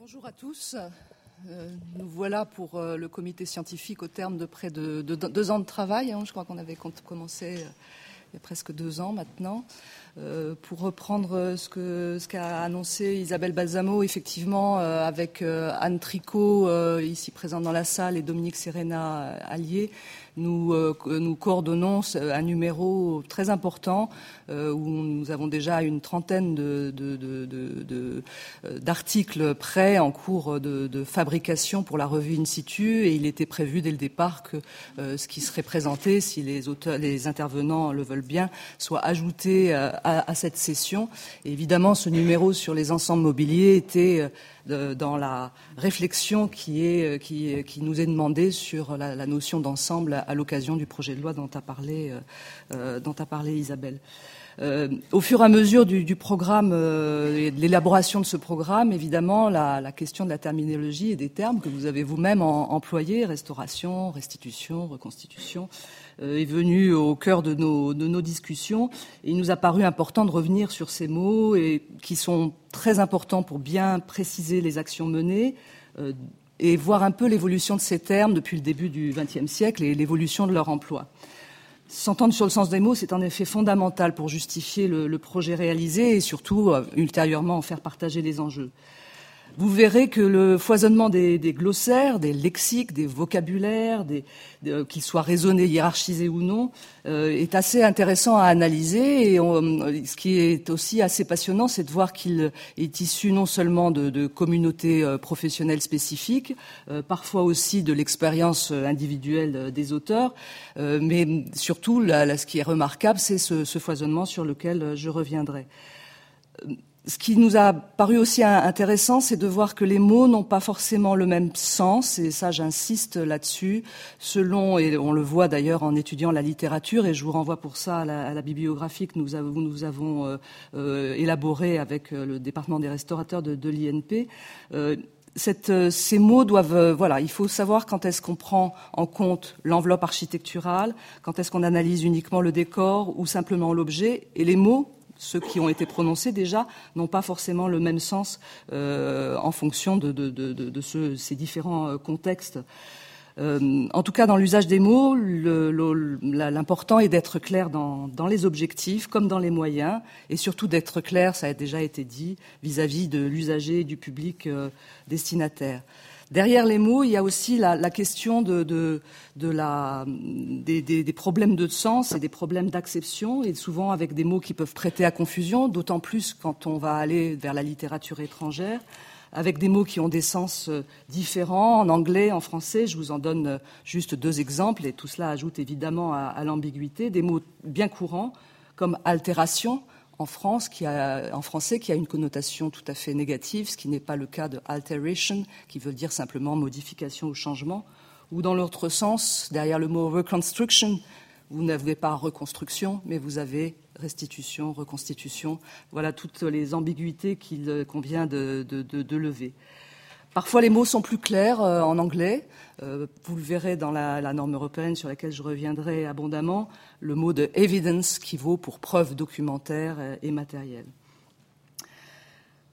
Bonjour à tous. Euh, nous voilà pour euh, le comité scientifique au terme de près de, deux ans de travail. Hein. je crois qu'on avait commencé euh, il y a presque deux ans maintenant. pour reprendre ce qu'a ce annoncé Isabelle Balsamo, effectivement, avec Anne Tricot, ici présente dans la salle, et Dominique Serena Allier, nous, euh, nous coordonnons un numéro très important euh, où nous avons déjà une trentaine d'articles de, prêts en cours de, fabrication pour la revue in situ et il était prévu dès le départ que euh, ce qui serait présenté, si les auteurs, les intervenants le veulent bien, soit ajouté à, cette session. évidemment, ce numéro sur les ensembles mobiliers était dans la réflexion qui, nous est demandée sur la notion d'ensemble à l'occasion du projet de loi dont a parlé, euh, euh, dont a parlé Isabelle. Euh, au fur et à mesure du, programme euh, de l'élaboration de ce programme, évidemment, la, question de la terminologie et des termes que vous avez vous-même employés, restauration, restitution, reconstitution, est venue au cœur de nos, de nos discussions. Et il nous a paru important de revenir sur ces mots et qui sont très importants pour bien préciser les actions menées et voir un peu l'évolution de ces termes depuis le début du XXe siècle et l'évolution de leur emploi. S'entendre sur le sens des mots, c'est en effet fondamental pour justifier le, projet réalisé et surtout, euh, ultérieurement, en faire partager les enjeux vous verrez que le foisonnement des, des glossaires, des lexiques, des vocabulaires, des, qu'ils soient raisonnés, hiérarchisés ou non, euh, est assez intéressant à analyser. Et ce qui est aussi assez passionnant, c'est de voir qu'il est issu non seulement de, de communautés euh, professionnelles spécifiques, euh, parfois aussi de l'expérience individuelle des auteurs, mais surtout, là, ce qui est remarquable, c'est ce, ce foisonnement sur lequel je reviendrai ce qui nous a paru aussi intéressant, c'est de voir que les mots n'ont pas forcément le même sens, et ça j'insiste là-dessus, selon, et on le voit d'ailleurs en étudiant la littérature, et je vous renvoie pour ça à la, bibliographie que nous avons, nous euh, euh, élaborée avec euh, le département des restaurateurs de, l'INP. Ces mots doivent, voilà, il faut savoir quand est-ce qu'on prend en compte l'enveloppe architecturale, quand est-ce qu'on analyse uniquement le décor ou simplement l'objet, et les mots ceux qui ont été prononcés déjà n'ont pas forcément le même sens euh, en fonction de, de, de, de ce, ces différents euh, contextes. Euh, en tout cas, dans l'usage des mots, l'important est d'être clair dans, les objectifs comme dans les moyens, et surtout d'être clair, ça a déjà été dit, vis-à-vis -vis de l'usager du public destinataire. Derrière les mots, il y a aussi la, question des, problèmes de sens et des problèmes d'acception, et souvent avec des mots qui peuvent prêter à confusion, d'autant plus quand on va aller vers la littérature étrangère avec des mots qui ont des sens euh, différents en anglais, en français. Je vous en donne euh, juste deux exemples, et tout cela ajoute évidemment à l'ambiguïté. Des mots bien courants comme altération, en France, français, qui a une connotation tout à fait négative, ce qui n'est pas le cas de alteration, qui veut dire simplement modification ou changement, ou dans l'autre sens, derrière le mot reconstruction, vous n'avez pas reconstruction, mais vous avez restitution, reconstitution. Voilà toutes les ambiguïtés qu'il convient de lever. Parfois, les mots sont plus clairs euh, en anglais. Euh, vous le verrez dans la, norme européenne sur laquelle je reviendrai abondamment, le mot de evidence qui vaut pour preuve documentaire euh, et matérielle.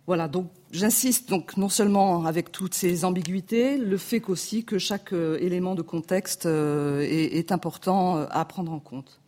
Voilà, donc j'insiste donc non seulement avec toutes ces ambiguïtés, le fait qu'aussi que chaque élément de contexte est, important à prendre en compte.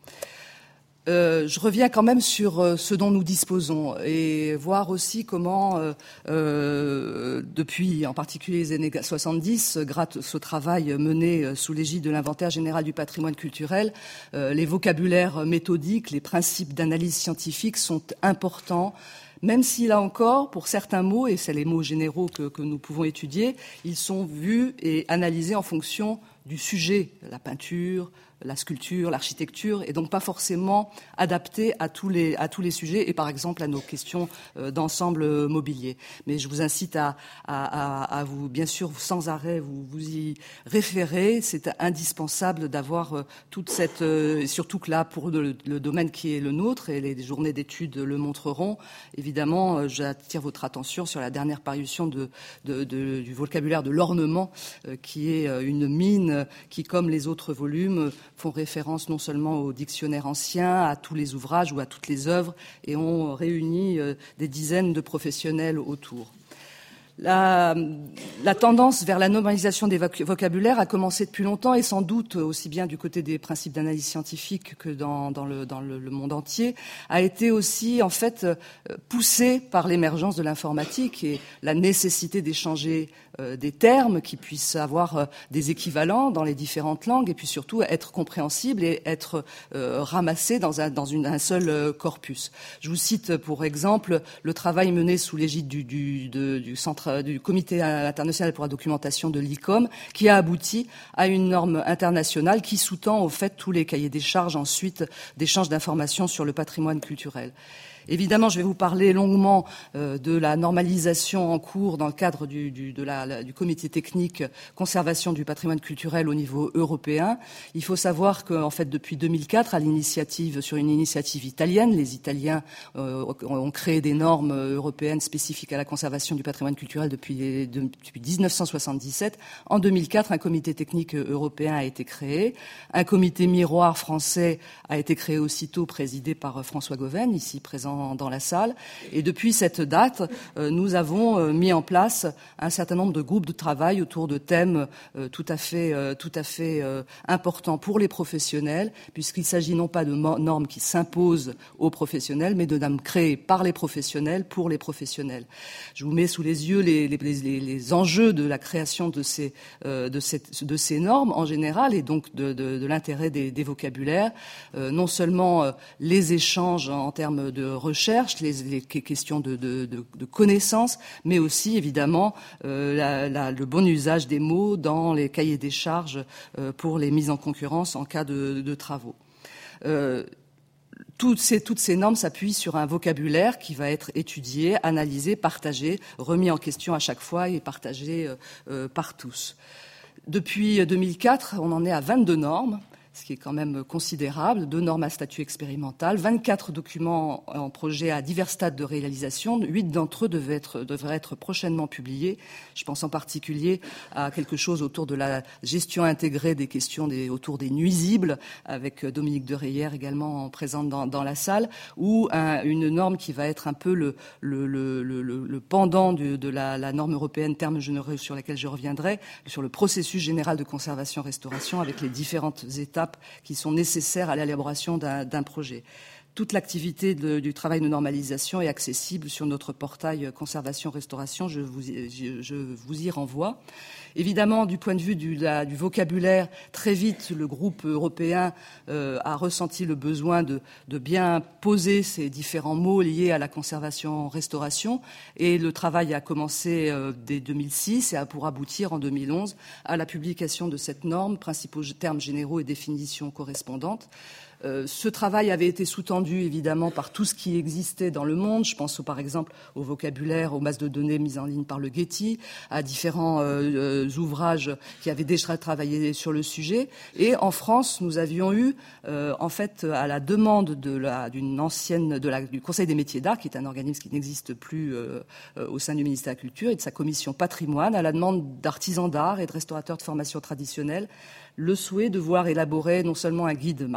Euh, je reviens quand même sur euh, ce dont nous disposons et voir aussi comment, euh, depuis en particulier les années 70, grâce au travail mené sous l'égide de l'inventaire général du patrimoine culturel, les vocabulaires méthodiques, les principes d'analyse scientifique sont importants. Même si là encore, pour certains mots, et c'est les mots généraux que, que, nous pouvons étudier, ils sont vus et analysés en fonction du sujet, la peinture, la sculpture, l'architecture, et donc pas forcément adapté à tous les, à tous les sujets et par exemple à nos questions euh, d'ensemble mobilier. Mais je vous incite à, à, vous, bien sûr, sans arrêt, vous, vous y référer. C'est indispensable d'avoir euh, toute cette, euh, surtout que là, pour le, domaine qui est le nôtre, et les journées d'études le montreront, évidemment, j'attire votre attention sur la dernière parution du vocabulaire de l'ornement, qui est une mine qui, comme les autres volumes, font référence non seulement au dictionnaire ancien, à tous les ouvrages ou à toutes les œuvres, et ont réuni euh, des dizaines de professionnels autour. La, tendance vers la normalisation des vocabulaires a commencé depuis longtemps et sans doute aussi bien du côté des principes d'analyse scientifique que dans, le, le, monde entier, a été aussi en fait poussée par l'émergence de l'informatique et la nécessité d'échanger euh, des termes qui puissent avoir euh, des équivalents dans les différentes langues et puis surtout être compréhensibles et être euh, ramassés dans un, dans une, un seul corpus. Je vous cite pour exemple le travail mené sous l'égide du, du, du, centre, du Comité international pour la documentation de l'ICOM qui a abouti à une norme internationale qui sous-tend au fait tous les cahiers des charges ensuite d'échange d'informations sur le patrimoine culturel. Évidemment, je vais vous parler longuement euh, de la normalisation en cours dans le cadre du, comité technique conservation du patrimoine culturel au niveau européen. Il faut savoir qu'en fait, depuis 2004, à l'initiative, sur une initiative italienne, les Italiens euh, ont créé des normes européennes spécifiques à la conservation du patrimoine culturel depuis, depuis 1977. En 2004, un comité technique européen a été créé. Un comité miroir français a été créé aussitôt, présidé par François Goven, ici présent dans, la salle. Et depuis cette date, euh, nous avons euh, mis en place un certain nombre de groupes de travail autour de thèmes euh, tout à fait, tout à fait importants pour les professionnels, puisqu'il s'agit non pas de normes qui s'imposent aux professionnels, mais de normes créées par les professionnels pour les professionnels. Je vous mets sous les yeux les, enjeux de la création de ces, normes en général et donc de l'intérêt des, des, vocabulaires. non seulement les échanges en termes de recherche, les, questions de, connaissances, mais aussi évidemment euh, le bon usage des mots dans les cahiers des charges euh, pour les mises en concurrence en cas de, travaux. Euh, toutes ces, toutes ces, normes s'appuient sur un vocabulaire qui va être étudié, analysé, partagé, remis en question à chaque fois et partagé par tous. Depuis 2004, on en est à 22 normes ce qui est quand même considérable, deux normes à statut expérimental, 24 documents en projet à divers stades de réalisation, huit d'entre eux devraient être, prochainement publiés. Je pense en particulier à quelque chose autour de la gestion intégrée des questions autour des nuisibles, avec Dominique de également présente dans, la salle, ou une norme qui va être un peu le, pendant de la, la, norme européenne terme généreux sur laquelle je reviendrai, sur le processus général de conservation-restauration avec les différentes étapes qui sont nécessaires à l'élaboration d'un projet. Toute l'activité du travail de normalisation est accessible sur notre portail conservation-restauration. Je vous, y renvoie. Évidemment, du point de vue du, vocabulaire, très vite, le groupe européen euh, a ressenti le besoin de, de, bien poser ces différents mots liés à la conservation-restauration. Et le travail a commencé euh, dès 2006 et a pour aboutir en 2011 à la publication de cette norme, principaux termes généraux et définitions correspondantes. Euh, ce travail avait été sous-tendu évidemment par tout ce qui existait dans le monde. Je pense par exemple au vocabulaire, aux masses de données mises en ligne par le Getty, à différents euh, euh, ouvrages qui avaient déjà travaillé sur le sujet. Et en France, nous avions eu, en fait, à la demande d'une ancienne du Conseil des métiers d'art, qui est un organisme qui n'existe plus au sein du ministère de la Culture, et de sa commission patrimoine, à la demande d'artisans d'art et de restaurateurs de formation traditionnelle, le souhait de voir élaborer non seulement un guide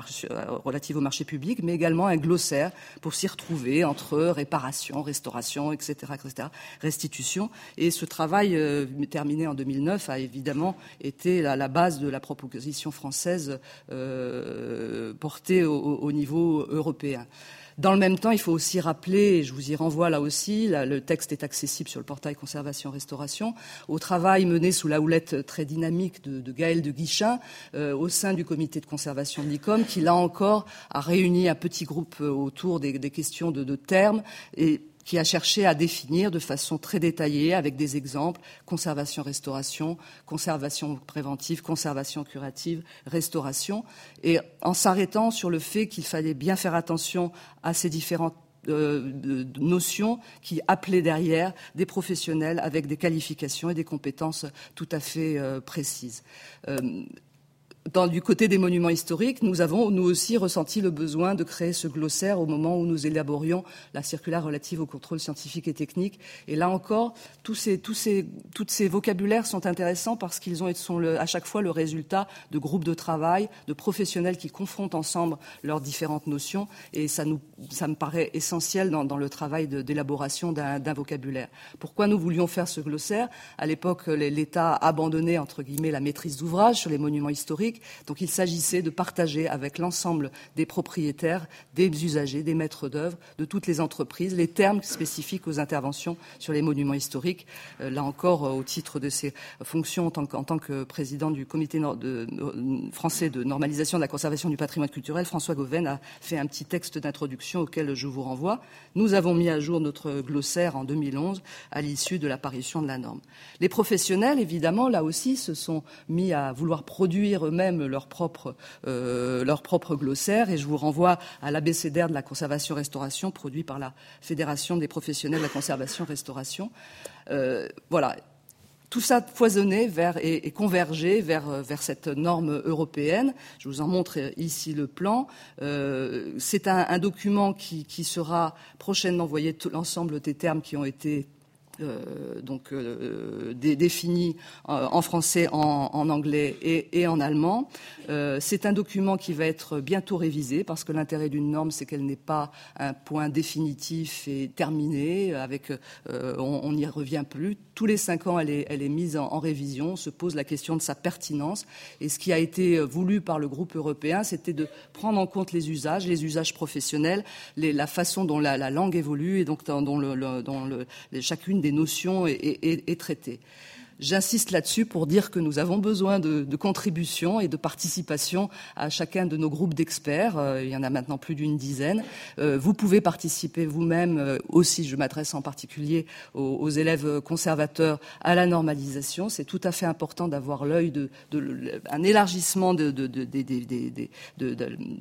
relatif au marché public, mais également un glossaire pour s'y retrouver entre réparation, restauration, etc., etc., restitution. Et ce travail euh, terminé en 2009 a évidemment été la, la base de la proposition française euh, portée au niveau européen. Dans le même temps, il faut aussi rappeler, et je vous y renvoie là aussi, le texte est accessible sur le portail Conservation-Restauration, au travail mené sous la houlette très dynamique de, de Gaël de Guichin euh, au sein du comité de conservation de qui là encore a réuni un petit groupe euh, autour des, des questions de, de termes et qui a cherché à définir de façon très détaillée, avec des exemples, conservation-restauration, conservation préventive, conservation curative, restauration, et en s'arrêtant sur le fait qu'il fallait bien faire attention à ces différentes euh, notions qui appelaient derrière des professionnels avec des qualifications et des compétences tout à fait euh, précises. Euh, du côté des monuments historiques, nous avons, nous aussi, ressenti le besoin de créer ce glossaire au moment où nous élaborions la circulaire relative au contrôle scientifique et technique. Et là encore, tous ces, tous ces, toutes ces vocabulaires sont intéressants parce qu'ils sont à chaque fois le résultat de groupes de travail, de professionnels qui confrontent ensemble leurs différentes notions. Et ça, nous, ça me paraît essentiel dans, dans le travail d'élaboration d'un vocabulaire. Pourquoi nous voulions faire ce glossaire? À l'époque, l'État abandonnait, entre guillemets, la maîtrise d'ouvrage sur les monuments historiques donc il s'agissait de partager avec l'ensemble des propriétaires, des usagers, des maîtres d'œuvre, de toutes les entreprises, les termes spécifiques aux interventions sur les monuments historiques. Euh, là encore, euh, au titre de ses fonctions en tant que, président du comité français de normalisation de la conservation du patrimoine culturel, François Goven a fait un petit texte d'introduction auquel je vous renvoie. Nous avons mis à jour notre glossaire en 2011 à l'issue de l'apparition de la norme. Les professionnels, évidemment, là aussi, se sont mis à vouloir produire eux-mêmes leur propre, euh, leur propre glossaire. Et je vous renvoie à l'abécédaire de la conservation-restauration produit par la Fédération des professionnels de la conservation-restauration. Euh, voilà, tout ça foisonnait vers, et, et convergeait vers, cette norme européenne. Je vous en montre ici le plan. Euh, c'est un, document qui, qui, sera prochainement, voyez l'ensemble des termes qui ont été euh, donc euh, euh, en français, en, anglais et, en allemand. c'est un document qui va être bientôt révisé parce que l'intérêt d'une norme, c'est qu'elle n'est pas un point définitif et terminé. Avec, on n'y revient plus. Tous les cinq ans, elle est, elle est mise en, révision. On se pose la question de sa pertinence. Et ce qui a été voulu par le groupe européen, c'était de prendre en compte les usages, les usages professionnels, les, la façon dont la, la, langue évolue et donc dont, le, dont le, chacune des notions et, traitées. J'insiste là-dessus pour dire que nous avons besoin de, de, contributions et de participation à chacun de nos groupes d'experts. Euh, il y en a maintenant plus d'une dizaine. Euh, vous pouvez participer vous-même euh, aussi. Je m'adresse en particulier aux, élèves conservateurs à la normalisation. C'est tout à fait important d'avoir l'œil de, de, un élargissement de,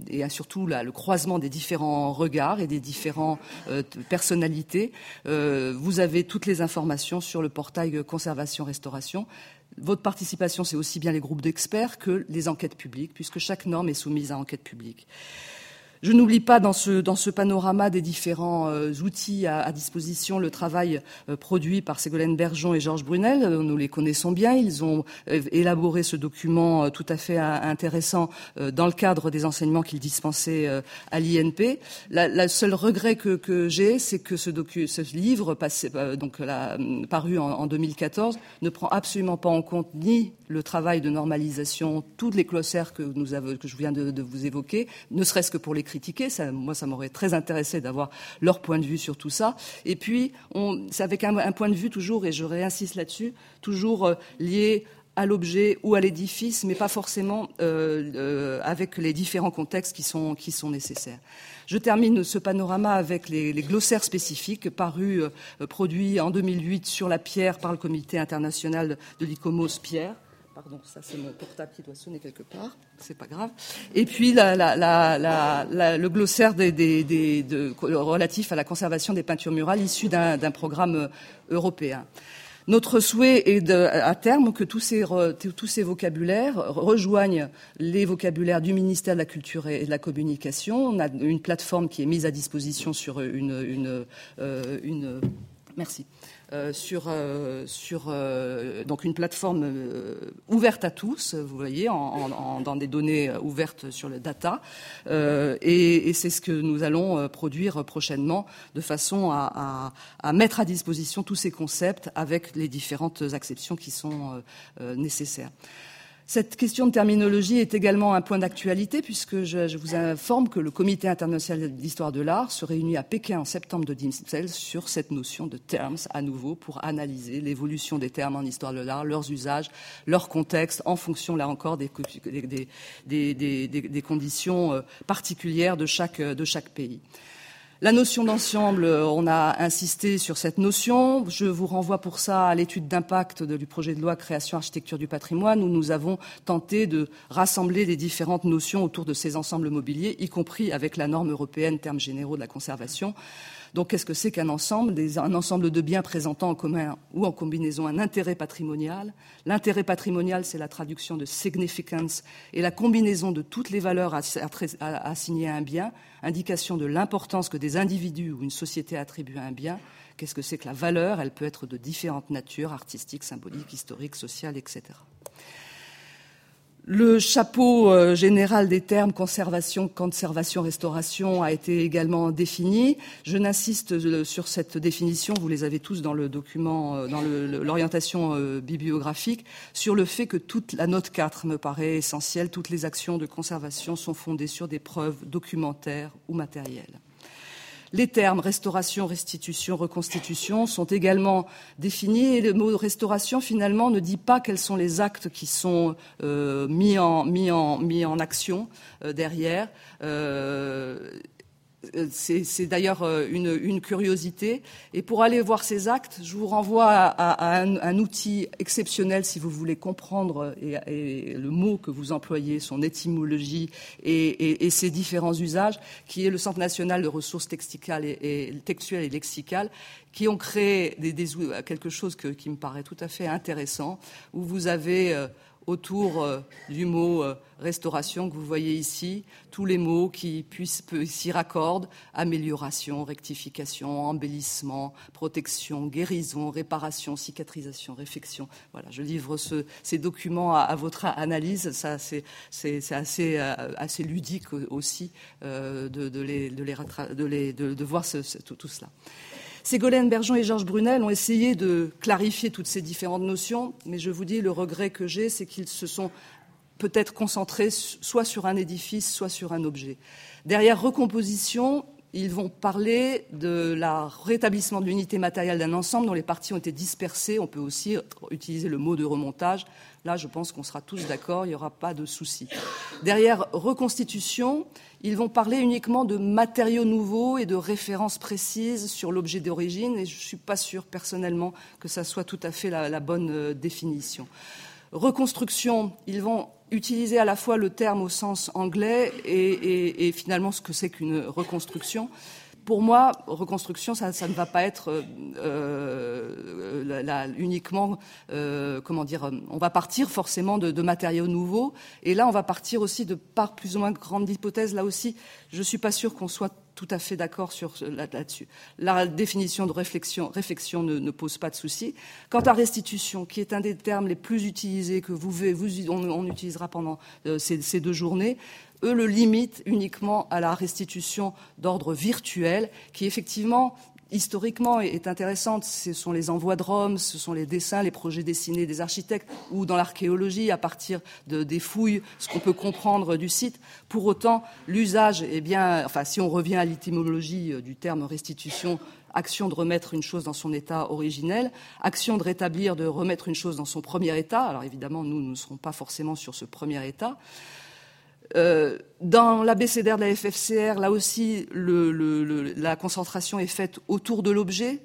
et surtout là, le croisement des différents regards et des différentes personnalités. vous avez toutes les informations sur le portail conservation restauration votre participation, c'est aussi bien les groupes d'experts que les enquêtes publiques, puisque chaque norme est soumise à enquête publique. Je n'oublie pas dans ce, panorama des différents euh, outils à, disposition le travail euh, produit par Ségolène Bergeon et Georges Brunel. Euh, nous les connaissons bien. Ils ont élaboré ce document tout à fait intéressant dans le cadre des enseignements qu'ils dispensaient à l'INP. La, seule regret que, j'ai, c'est que ce, livre, la, paru en, en 2014, ne prend absolument pas en compte ni le travail de normalisation, toutes les glossaires que je viens de, de vous évoquer, ne serait-ce que pour les critiquer. Ça, moi, ça m'aurait très intéressé d'avoir leur point de vue sur tout ça. Et puis, c'est avec un, point de vue toujours, et je réinsiste là-dessus, toujours euh, lié à l'objet ou à l'édifice, mais pas forcément euh, euh, avec les différents contextes qui sont, nécessaires. Je termine ce panorama avec les, glossaires spécifiques parus, produits en 2008 sur la pierre par le Comité international de l'ICOMOS Pierre. Pardon, ça c'est mon portable qui doit sonner quelque part, c'est pas grave. Et puis le glossaire relatif à la conservation des peintures murales issu d'un programme euh, européen. Notre souhait est à terme que tous ces, tous ces vocabulaires rejoignent les vocabulaires du ministère de la Culture et de la Communication. On a une plateforme qui est mise à disposition sur une, euh, une merci euh, sur, euh, euh, donc une plateforme ouverte à tous, vous voyez, dans des données ouvertes sur le data, et, c'est ce que nous allons produire prochainement de façon à, à, à, mettre à disposition tous ces concepts avec les différentes acceptions qui sont nécessaires. Cette question de terminologie est également un point d'actualité puisque je, vous informe que le Comité international d'histoire de l'art se réunit à Pékin en septembre de 2016 sur cette notion de terms à nouveau pour analyser l'évolution des termes en histoire de l'art, leurs usages, leur contexte en fonction là encore des, des, des, des conditions euh, particulières de chaque, de chaque pays. La notion d'ensemble, on a insisté sur cette notion. Je vous renvoie pour ça à l'étude d'impact du projet de loi création architecture du patrimoine où nous avons tenté de rassembler les différentes notions autour de ces ensembles mobiliers, y compris avec la norme européenne termes généraux de la conservation. Donc, qu'est-ce que c'est qu'un ensemble Un ensemble de biens présentant en commun ou en combinaison un intérêt patrimonial? L'intérêt patrimonial, c'est la traduction de significance et la combinaison de toutes les valeurs assignées à un bien, indication de l'importance que des individus ou une société attribuent à un bien. Qu'est-ce que c'est que la valeur? Elle peut être de différentes natures, artistiques, symboliques, historiques, sociales, etc. Le chapeau euh, général des termes conservation, conservation, restauration a été également défini. Je n'insiste euh, sur cette définition, vous les avez tous dans le document, euh, dans l'orientation bibliographique, sur le fait que toute la note 4 me paraît essentielle. Toutes les actions de conservation sont fondées sur des preuves documentaires ou matérielles. Les termes restauration, restitution, reconstitution sont également définis et le mot restauration finalement ne dit pas quels sont les actes qui sont euh, mis, en, action euh, derrière. Euh, c'est d'ailleurs euh, une, curiosité. Et pour aller voir ces actes, je vous renvoie à, un, outil exceptionnel si vous voulez comprendre et, le mot que vous employez, son étymologie et, ses différents usages, qui est le Centre national de ressources textuelles et, lexicales, qui ont créé quelque chose qui me paraît tout à fait intéressant, où vous avez euh, autour euh, du mot euh, restauration que vous voyez ici, tous les mots qui s'y raccordent, amélioration, rectification, embellissement, protection, guérison, réparation, cicatrisation, réfection. Voilà, je livre ces documents à, votre analyse. Ça, c'est assez, euh, assez ludique aussi de, voir tout cela. Ségolène Bergeon et Georges Brunel ont essayé de clarifier toutes ces différentes notions, mais je vous dis, le regret que j'ai, c'est qu'ils se sont peut-être concentrés soit sur un édifice, soit sur un objet. Derrière recomposition, ils vont parler de la rétablissement de l'unité matérielle d'un ensemble dont les parties ont été dispersées. On peut aussi utiliser le mot de remontage. Là, je pense qu'on sera tous d'accord, il n'y aura pas de souci. Derrière reconstitution, ils vont parler uniquement de matériaux nouveaux et de références précises sur l'objet d'origine, et je ne suis pas sûre personnellement que ça soit tout à fait la, bonne euh, définition. Reconstruction, ils vont utiliser à la fois le terme au sens anglais et finalement ce que c'est qu'une reconstruction pour moi, reconstruction, ça, ne va pas être euh, euh, uniquement, euh, comment dire, on va partir forcément de, matériaux nouveaux, et là, on va partir aussi de par plus ou moins grandes hypothèses. Là aussi, je ne suis pas sûre qu'on soit tout à fait d'accord sur là-dessus. la définition de réflexion, réflexion ne, pose pas de souci. Quant à restitution, qui est un des termes les plus utilisés que vous, vous on, utilisera pendant ces, ces, deux journées, eux le limitent uniquement à la restitution d'ordre virtuel, qui effectivement historiquement est intéressante. Ce sont les envois de Rome, ce sont les dessins, les projets dessinés des architectes, ou dans l'archéologie, à partir de, des fouilles, ce qu'on peut comprendre du site. Pour autant, l'usage, eh bien, enfin, si on revient à l'étymologie euh, du terme restitution, action de remettre une chose dans son état originel, action de rétablir, de remettre une chose dans son premier état. Alors évidemment, nous, nous ne serons pas forcément sur ce premier état. Euh, dans l'abécédaire de la FFCR, là aussi, la concentration est faite autour de l'objet.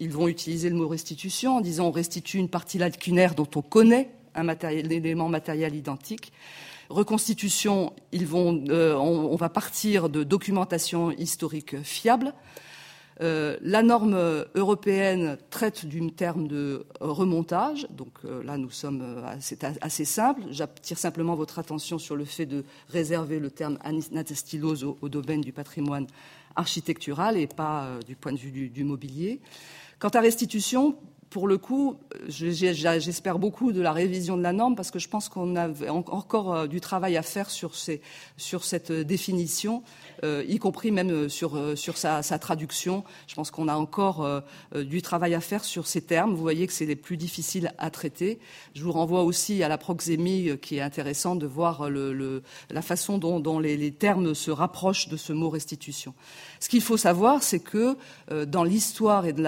Ils vont utiliser le mot restitution en disant on restitue une partie lacunaire dont on connaît un, élément matériel identique. Reconstitution, euh, on, va partir de documentation historique fiable. Euh, la norme européenne traite du terme de remontage, donc euh, là nous sommes c'est assez simple. J'attire simplement votre attention sur le fait de réserver le terme anatestilose au, domaine du patrimoine architectural et pas euh, du point de vue du mobilier. Quant à restitution, pour le coup, j'espère beaucoup de la révision de la norme parce que je pense qu'on a encore euh, du travail à faire sur, cette définition, euh, y compris même sur, euh, sa, traduction. Je pense qu'on a encore du travail à faire sur ces termes. Vous voyez que c'est les plus difficiles à traiter. Je vous renvoie aussi à la proxémie qui est intéressante de voir la façon dont, les, termes se rapprochent de ce mot restitution. Ce qu'il faut savoir, c'est que dans l'histoire et de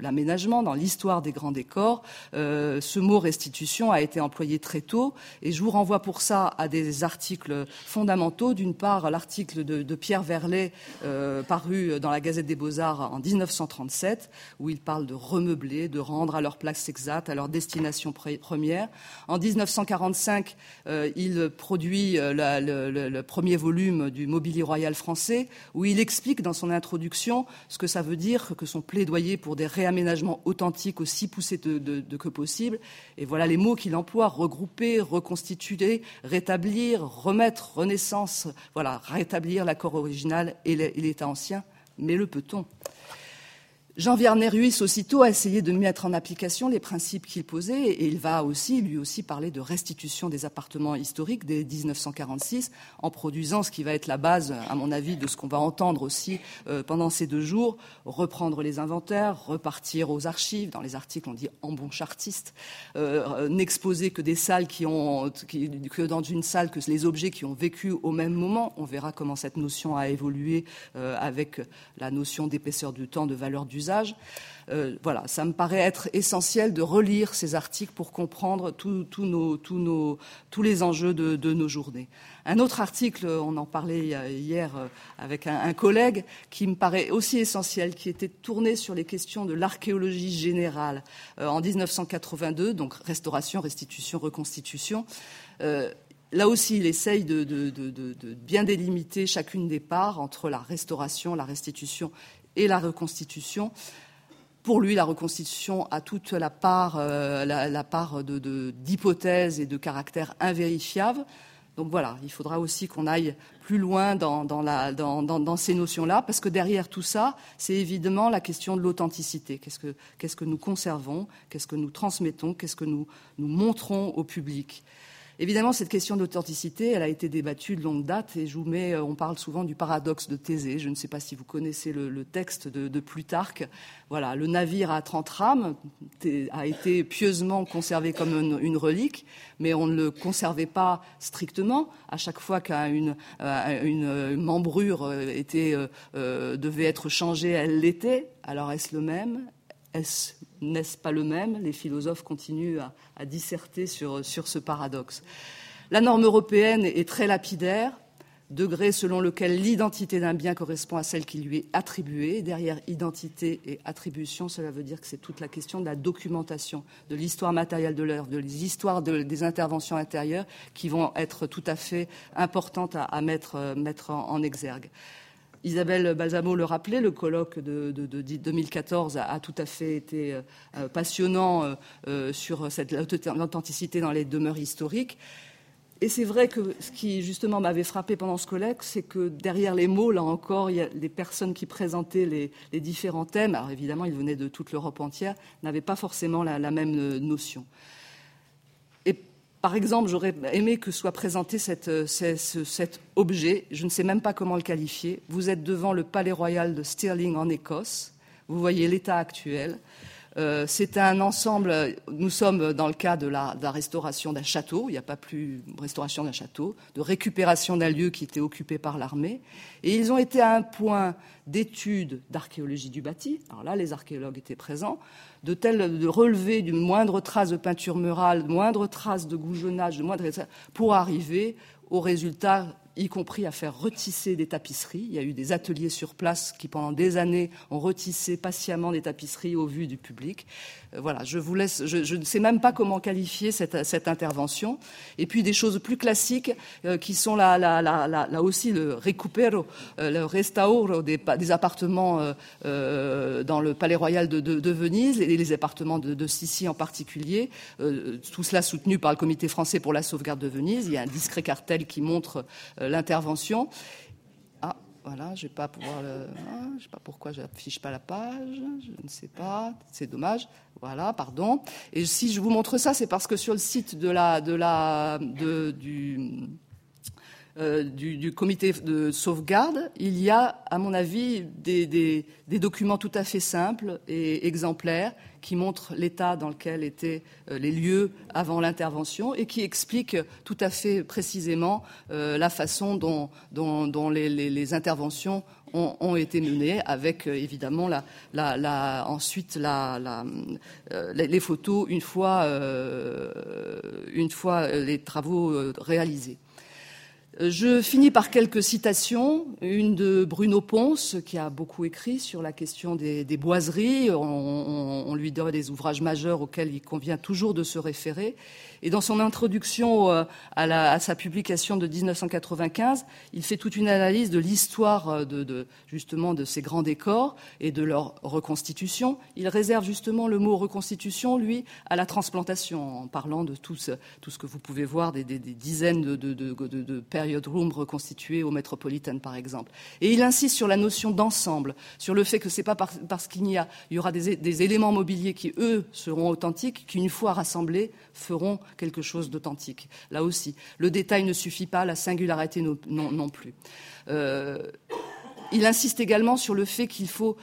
l'aménagement, dans l'histoire des grands décors. Euh, ce mot restitution a été employé très tôt et je vous renvoie pour ça à des articles fondamentaux. D'une part, l'article de, Pierre Verlet euh, paru dans la Gazette des Beaux-Arts en 1937 où il parle de remeubler, de rendre à leur place exacte, à leur destination première. En 1945, euh, il produit le premier volume du Mobilier royal français où il explique dans son introduction ce que ça veut dire que son plaidoyer pour des réaménagements authentiques aussi poussés que possible. Et voilà les mots qu'il emploie regrouper, reconstituer, rétablir, remettre, renaissance. Voilà, rétablir l'accord original et l'état ancien. Mais le peut-on? Jean Viernet Ruiz aussitôt a essayé de mettre en application les principes qu'il posait et il va aussi, lui aussi, parler de restitution des appartements historiques dès 1946 en produisant ce qui va être la base, à mon avis, de ce qu'on va entendre aussi euh, pendant ces deux jours, reprendre les inventaires, repartir aux archives. Dans les articles, on dit en bon chartiste, euh, n'exposer que des salles qui ont, que dans une salle que les objets qui ont vécu au même moment. On verra comment cette notion a évolué euh, avec la notion d'épaisseur du temps, de valeur d'usage euh, voilà, ça me paraît être essentiel de relire ces articles pour comprendre tous les enjeux de, nos journées. Un autre article, on en parlait hier euh, avec un, collègue, qui me paraît aussi essentiel, qui était tourné sur les questions de l'archéologie générale euh, en 1982, donc restauration, restitution, reconstitution. Là aussi, il essaye de, bien délimiter chacune des parts entre la restauration, la restitution et la reconstitution. Pour lui, la reconstitution a toute la part, euh, la, part d'hypothèses et de caractères invérifiables. Donc voilà, il faudra aussi qu'on aille plus loin dans, ces notions-là, parce que derrière tout ça, c'est évidemment la question de l'authenticité. Qu'est-ce que, nous conservons? Qu'est-ce que nous transmettons? Qu'est-ce que nous montrons au public? Évidemment, cette question d'authenticité, elle a été débattue de longue date et je vous mets, euh, on parle souvent du paradoxe de Thésée. Je ne sais pas si vous connaissez le, texte de, Plutarque. Voilà, le navire à 30 rames a été pieusement conservé comme une, relique, mais on ne le conservait pas strictement. À chaque fois qu'une euh, membrure était, euh, devait être changée, elle l'était. Alors est-ce le même? Est-ce n'est-ce pas le même? Les philosophes continuent à, disserter sur, ce paradoxe. La norme européenne est très lapidaire, degré selon lequel l'identité d'un bien correspond à celle qui lui est attribuée. Derrière identité et attribution, cela veut dire que c'est toute la question de la documentation, de l'histoire matérielle de l'œuvre, de l'histoire des interventions intérieures qui vont être tout à fait importantes à, mettre, en exergue. Isabelle Balsamo le rappelait, le colloque de, 2014 a, tout à fait été euh, passionnant euh, sur cette l'authenticité dans les demeures historiques. Et c'est vrai que ce qui justement m'avait frappé pendant ce colloque, c'est que derrière les mots, là encore, il y a des personnes qui présentaient les, différents thèmes. Alors évidemment, ils venaient de toute l'Europe entière, n'avaient pas forcément la, même euh, notion. Par exemple, j'aurais aimé que soit présenté euh, cet objet, je ne sais même pas comment le qualifier. Vous êtes devant le palais royal de Stirling en Écosse, vous voyez l'état actuel. Euh, c'est un ensemble, nous sommes dans le cas de la, restauration d'un château, il n'y a pas plus restauration d'un château, de récupération d'un lieu qui était occupé par l'armée. Et ils ont été à un point d'étude d'archéologie du bâti, alors là les archéologues étaient présents, de tel de relever d'une moindre trace de peinture murale, de moindre trace de goujonnage, de moindre pour arriver au résultat y compris à faire retisser des tapisseries. Il y a eu des ateliers sur place qui, pendant des années, ont retissé patiemment des tapisseries au vu du public. Euh, voilà, je vous laisse, je, ne sais même pas comment qualifier cette, intervention. Et puis des choses plus classiques euh, qui sont là, aussi le recupero, euh, le restauro des, appartements dans le Palais Royal de, Venise et les appartements de, de Sissi en particulier. tout cela soutenu par le Comité français pour la sauvegarde de Venise. Il y a un discret cartel qui montre l'intervention. Ah, voilà, je ne vais pas pouvoir le. Ah, je ne sais pas pourquoi je n'affiche pas la page. Je ne sais pas. C'est dommage. Voilà, pardon. Et si je vous montre ça, c'est parce que sur le site de la, de la, du, euh, du, comité de sauvegarde, il y a, à mon avis, des, documents tout à fait simples et exemplaires qui montrent l'état dans lequel étaient euh, les lieux avant l'intervention et qui expliquent tout à fait précisément euh, la façon dont, les, interventions ont, été menées avec évidemment ensuite les photos une fois les travaux réalisés. Je finis par quelques citations. Une de Bruno Ponce, qui a beaucoup écrit sur la question des, boiseries. On, lui donne des ouvrages majeurs auxquels il convient toujours de se référer. Et dans son introduction euh, à, sa publication de 1995, il fait toute une analyse de l'histoire euh, de, justement de ces grands décors et de leur reconstitution. Il réserve justement le mot reconstitution, lui, à la transplantation, en parlant de tout ce, que vous pouvez voir, des, dizaines de, de, de period rooms reconstituées au Metropolitan, par exemple. Et il insiste sur la notion d'ensemble, sur le fait que c'est pas parce qu'il y, aura des, des éléments mobiliers qui, eux, seront authentiques, qu'une fois rassemblés, feront quelque chose d'authentique. Là aussi, le détail ne suffit pas, la singularité non, plus. Euh, il insiste également sur le fait qu'il faut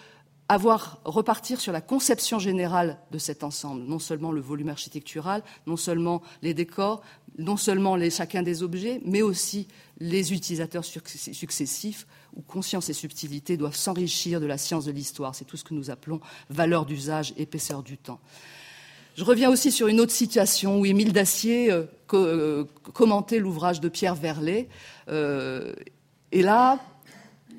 avoir repartir sur la conception générale de cet ensemble, non seulement le volume architectural, non seulement les décors, non seulement les, chacun des objets, mais aussi les utilisateurs successifs, où conscience et subtilité doivent s'enrichir de la science de l'histoire. C'est tout ce que nous appelons valeur d'usage, épaisseur du temps. Je reviens aussi sur une autre situation où Émile Dacier euh, euh, commentait l'ouvrage de Pierre Verlet. Euh, et là,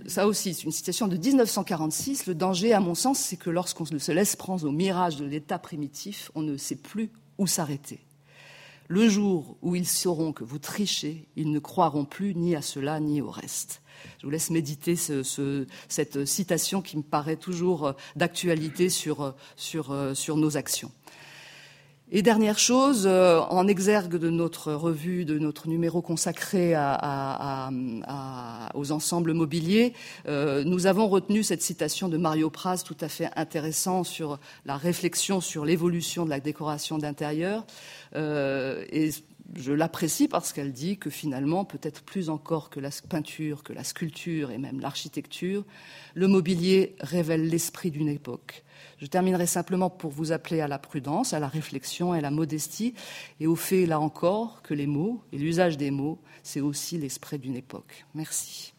ça aussi, c'est une citation de 1946. Le danger, à mon sens, c'est que lorsqu'on se laisse prendre au mirage de l'état primitif, on ne sait plus où s'arrêter. Le jour où ils sauront que vous trichez, ils ne croiront plus ni à cela ni au reste. Je vous laisse méditer cette citation qui me paraît toujours d'actualité sur, sur nos actions. Et dernière chose, euh, en exergue de notre revue, de notre numéro consacré aux ensembles mobiliers, euh, nous avons retenu cette citation de Mario Praz tout à fait intéressant sur la réflexion sur l'évolution de la décoration d'intérieur. Euh, je l'apprécie parce qu'elle dit que finalement, peut-être plus encore que la peinture, que la sculpture et même l'architecture, le mobilier révèle l'esprit d'une époque. Je terminerai simplement pour vous appeler à la prudence, à la réflexion et à la modestie, et au fait, là encore, que les mots et l'usage des mots, c'est aussi l'esprit d'une époque. Merci.